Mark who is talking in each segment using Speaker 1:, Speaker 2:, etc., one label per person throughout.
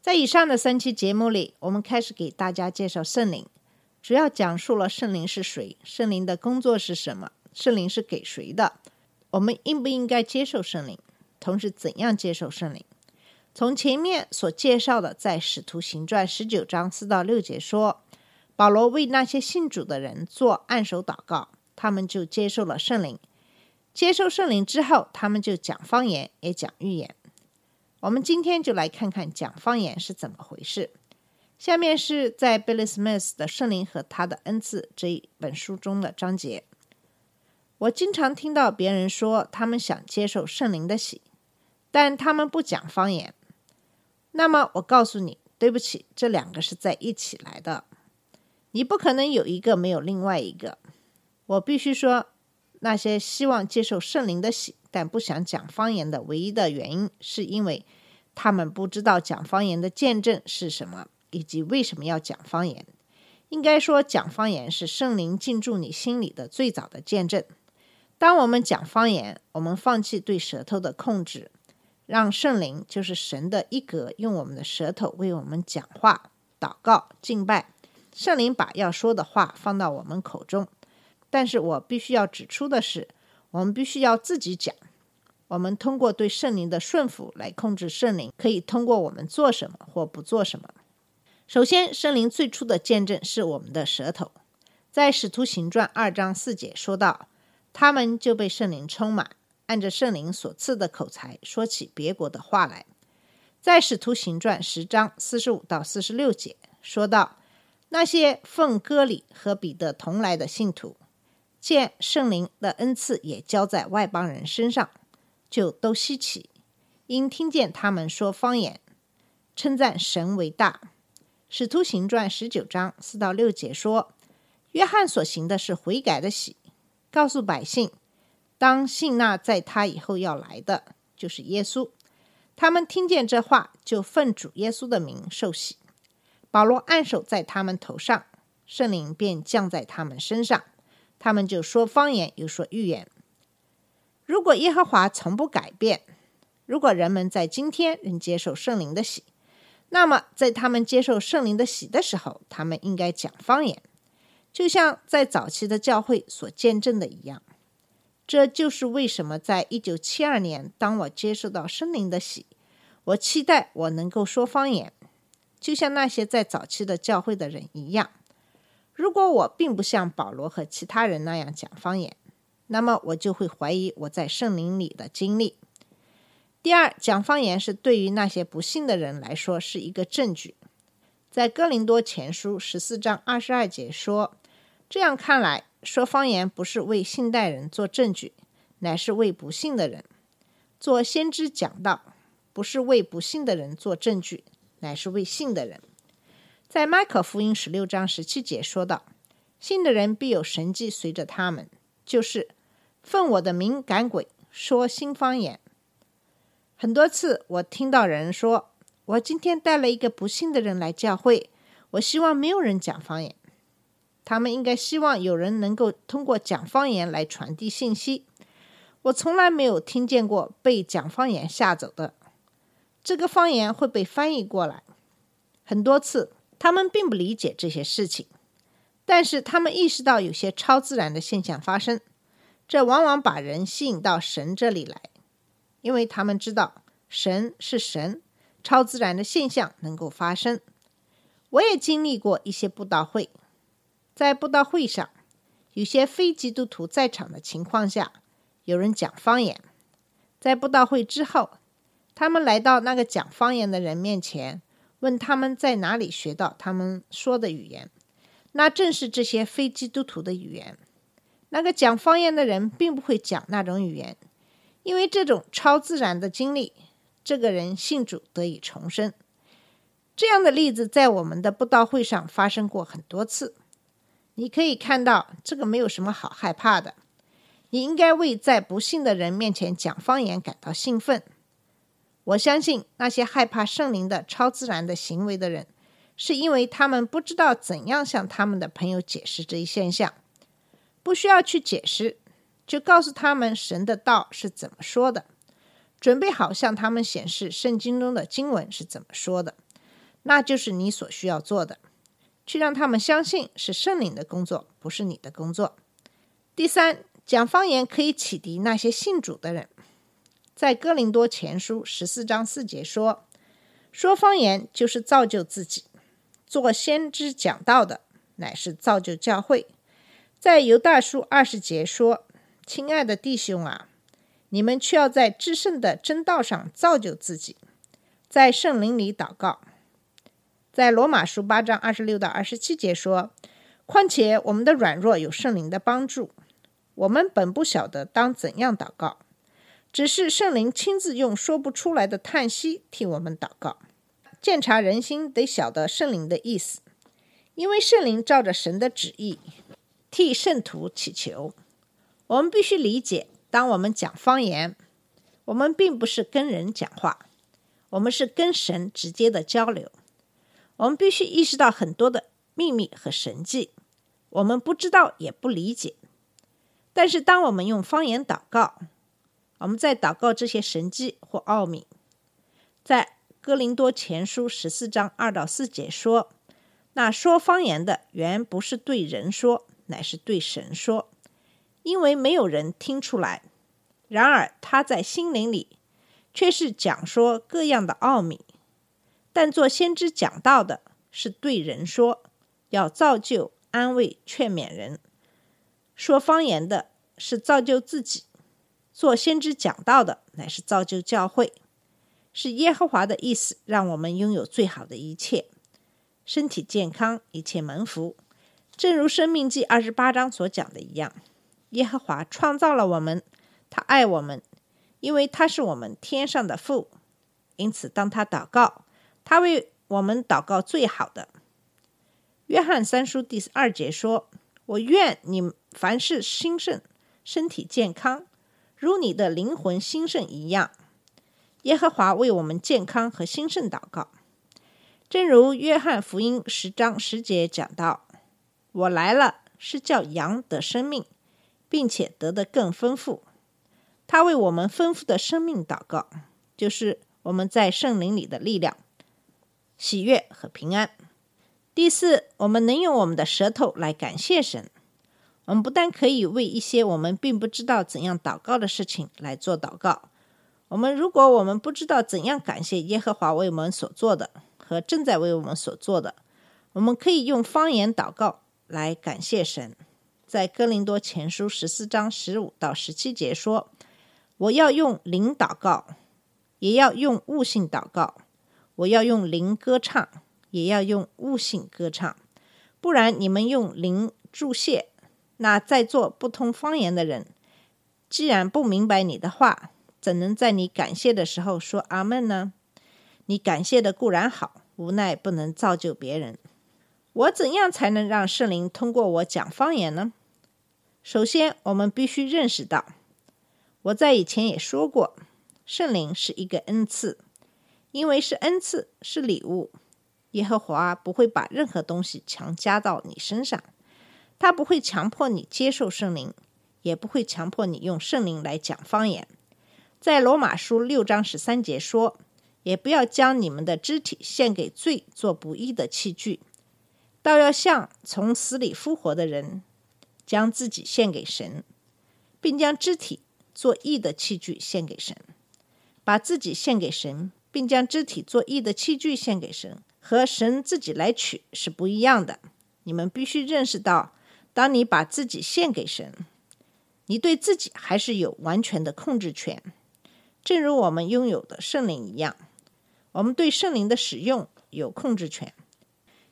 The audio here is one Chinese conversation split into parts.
Speaker 1: 在以上的三期节目里，我们开始给大家介绍圣灵，主要讲述了圣灵是谁，圣灵的工作是什么，圣灵是给谁的，我们应不应该接受圣灵，同时怎样接受圣灵。从前面所介绍的，在使徒行传十九章四到六节说，保罗为那些信主的人做按手祷告，他们就接受了圣灵。接受圣灵之后，他们就讲方言，也讲预言。我们今天就来看看讲方言是怎么回事。下面是在 Billy Smith 的《圣灵和他的恩赐》这一本书中的章节。我经常听到别人说他们想接受圣灵的喜，但他们不讲方言。那么我告诉你，对不起，这两个是在一起来的。你不可能有一个没有另外一个。我必须说，那些希望接受圣灵的喜，但不想讲方言的唯一的原因，是因为他们不知道讲方言的见证是什么，以及为什么要讲方言。应该说，讲方言是圣灵进驻你心里的最早的见证。当我们讲方言，我们放弃对舌头的控制，让圣灵就是神的一格，用我们的舌头为我们讲话、祷告、敬拜。圣灵把要说的话放到我们口中。但是我必须要指出的是，我们必须要自己讲。我们通过对圣灵的顺服来控制圣灵，可以通过我们做什么或不做什么。首先，圣灵最初的见证是我们的舌头。在《使徒行传》二章四节说到，他们就被圣灵充满，按着圣灵所赐的口才说起别国的话来。在《使徒行传》十章四十五到四十六节说到，那些奉割礼和彼得同来的信徒。见圣灵的恩赐也交在外邦人身上，就都稀奇，因听见他们说方言，称赞神为大。使徒行传十九章四到六节说，约翰所行的是悔改的喜，告诉百姓，当信那在他以后要来的，就是耶稣。他们听见这话，就奉主耶稣的名受洗。保罗按手在他们头上，圣灵便降在他们身上。他们就说方言，又说预言。如果耶和华从不改变，如果人们在今天仍接受圣灵的喜，那么在他们接受圣灵的喜的时候，他们应该讲方言，就像在早期的教会所见证的一样。这就是为什么在一九七二年，当我接受到圣灵的喜，我期待我能够说方言，就像那些在早期的教会的人一样。如果我并不像保罗和其他人那样讲方言，那么我就会怀疑我在圣灵里的经历。第二，讲方言是对于那些不信的人来说是一个证据。在哥林多前书十四章二十二节说：“这样看来，说方言不是为信代人做证据，乃是为不信的人做先知讲道；不是为不信的人做证据，乃是为信的人。”在麦可福音十六章十七节说道：“信的人必有神迹随着他们，就是奉我的名赶鬼，说新方言。”很多次我听到人说：“我今天带了一个不信的人来教会，我希望没有人讲方言。他们应该希望有人能够通过讲方言来传递信息。我从来没有听见过被讲方言吓走的。这个方言会被翻译过来，很多次。”他们并不理解这些事情，但是他们意识到有些超自然的现象发生，这往往把人吸引到神这里来，因为他们知道神是神，超自然的现象能够发生。我也经历过一些布道会，在布道会上，有些非基督徒在场的情况下，有人讲方言。在布道会之后，他们来到那个讲方言的人面前。问他们在哪里学到他们说的语言，那正是这些非基督徒的语言。那个讲方言的人并不会讲那种语言，因为这种超自然的经历，这个人信主得以重生。这样的例子在我们的布道会上发生过很多次。你可以看到，这个没有什么好害怕的。你应该为在不幸的人面前讲方言感到兴奋。我相信那些害怕圣灵的超自然的行为的人，是因为他们不知道怎样向他们的朋友解释这一现象。不需要去解释，就告诉他们神的道是怎么说的，准备好向他们显示圣经中的经文是怎么说的。那就是你所需要做的，去让他们相信是圣灵的工作，不是你的工作。第三，讲方言可以启迪那些信主的人。在哥林多前书十四章四节说：“说方言就是造就自己，做先知讲道的乃是造就教会。”在犹大书二十节说：“亲爱的弟兄啊，你们却要在至圣的真道上造就自己，在圣灵里祷告。”在罗马书八章二十六到二十七节说：“况且我们的软弱有圣灵的帮助，我们本不晓得当怎样祷告，只是圣灵亲自用说不出来的叹息替我们祷告。鉴察人心，得晓得圣灵的意思，因为圣灵照着神的旨意替圣徒祈求。我们必须理解，当我们讲方言，我们并不是跟人讲话，我们是跟神直接的交流。”我们必须意识到很多的秘密和神迹，我们不知道也不理解。但是，当我们用方言祷告，我们在祷告这些神迹或奥秘。在哥林多前书十四章二到四节说：“那说方言的原不是对人说，乃是对神说，因为没有人听出来。然而他在心灵里却是讲说各样的奥秘。”但做先知讲道的是对人说，要造就、安慰、劝勉人；说方言的是造就自己；做先知讲道的乃是造就教会。是耶和华的意思，让我们拥有最好的一切，身体健康，一切蒙福。正如《生命记》二十八章所讲的一样，耶和华创造了我们，他爱我们，因为他是我们天上的父。因此，当他祷告。他为我们祷告最好的。约翰三书第二节说：“我愿你凡事兴盛，身体健康，如你的灵魂兴盛一样。”耶和华为我们健康和兴盛祷告。正如约翰福音十章十节讲到：“我来了，是叫羊得生命，并且得的更丰富。”他为我们丰富的生命祷告，就是我们在圣灵里的力量。喜悦和平安。第四，我们能用我们的舌头来感谢神。我们不但可以为一些我们并不知道怎样祷告的事情来做祷告。我们如果我们不知道怎样感谢耶和华为我们所做的和正在为我们所做的，我们可以用方言祷告来感谢神。在哥林多前书十四章十五到十七节说：“我要用灵祷告，也要用悟性祷告。”我要用灵歌唱，也要用悟性歌唱，不然你们用灵注谢，那在座不通方言的人，既然不明白你的话，怎能在你感谢的时候说阿门呢？你感谢的固然好，无奈不能造就别人。我怎样才能让圣灵通过我讲方言呢？首先，我们必须认识到，我在以前也说过，圣灵是一个恩赐。因为是恩赐，是礼物，耶和华不会把任何东西强加到你身上，他不会强迫你接受圣灵，也不会强迫你用圣灵来讲方言。在罗马书六章十三节说：“也不要将你们的肢体献给罪做不义的器具，倒要像从死里复活的人，将自己献给神，并将肢体做义的器具献给神，把自己献给神。”并将肢体做义的器具献给神，和神自己来取是不一样的。你们必须认识到，当你把自己献给神，你对自己还是有完全的控制权，正如我们拥有的圣灵一样。我们对圣灵的使用有控制权。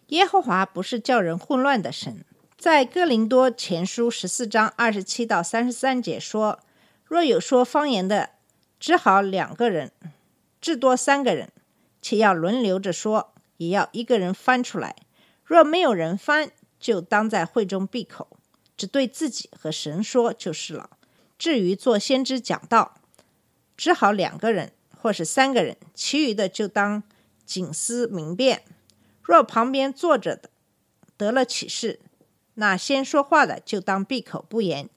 Speaker 1: 耶和华不是叫人混乱的神，在哥林多前书十四章二十七到三十三节说：“若有说方言的，只好两个人。”至多三个人，且要轮流着说，也要一个人翻出来。若没有人翻，就当在会中闭口，只对自己和神说就是了。至于做先知讲道，只好两个人或是三个人，其余的就当警思明辨。若旁边坐着的得了启示，那先说话的就当闭口不言，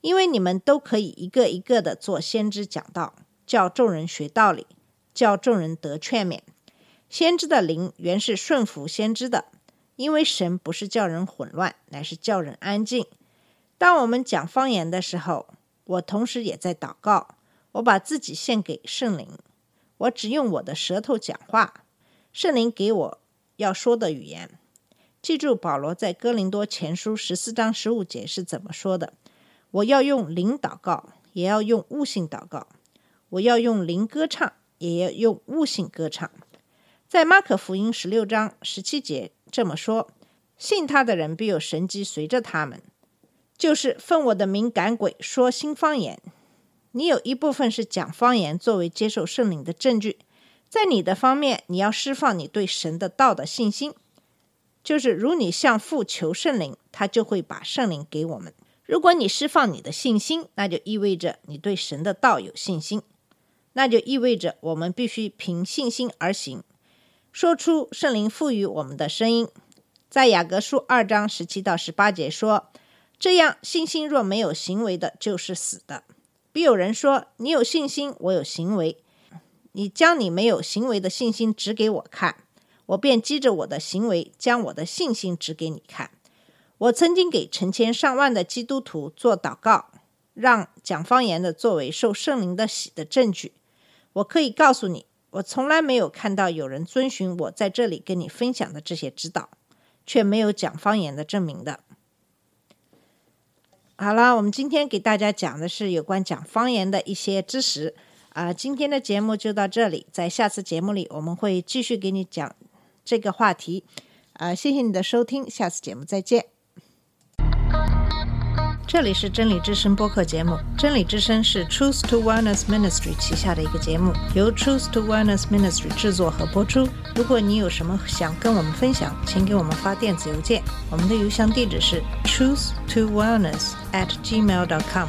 Speaker 1: 因为你们都可以一个一个的做先知讲道，叫众人学道理，叫众人得劝勉。先知的灵原是顺服先知的，因为神不是叫人混乱，乃是叫人安静。当我们讲方言的时候，我同时也在祷告，我把自己献给圣灵，我只用我的舌头讲话，圣灵给我要说的语言。记住，保罗在哥林多前书十四章十五节是怎么说的？我要用灵祷告，也要用悟性祷告；我要用灵歌唱，也要用悟性歌唱。在马可福音十六章十七节这么说：信他的人必有神迹随着他们。就是奉我的名赶鬼，说新方言。你有一部分是讲方言，作为接受圣灵的证据。在你的方面，你要释放你对神的道的信心。就是如你向父求圣灵，他就会把圣灵给我们。如果你释放你的信心，那就意味着你对神的道有信心，那就意味着我们必须凭信心而行，说出圣灵赋予我们的声音。在雅各书二章十七到十八节说。这样，信心若没有行为的，就是死的。必有人说：“你有信心，我有行为。你将你没有行为的信心指给我看，我便记着我的行为，将我的信心指给你看。”我曾经给成千上万的基督徒做祷告，让讲方言的作为受圣灵的喜的证据。我可以告诉你，我从来没有看到有人遵循我在这里跟你分享的这些指导，却没有讲方言的证明的。好了，我们今天给大家讲的是有关讲方言的一些知识啊。今天的节目就到这里，在下次节目里我们会继续给你讲这个话题啊。谢谢你的收听，下次节目再见。这里是真理之声播客节目。真理之声是 Truth to Wellness Ministry 旗下的一个节目，由 Truth to Wellness Ministry 制作和播出。如果你有什么想跟我们分享，请给我们发电子邮件，我们的邮箱地址是 truth to wellness at gmail dot com。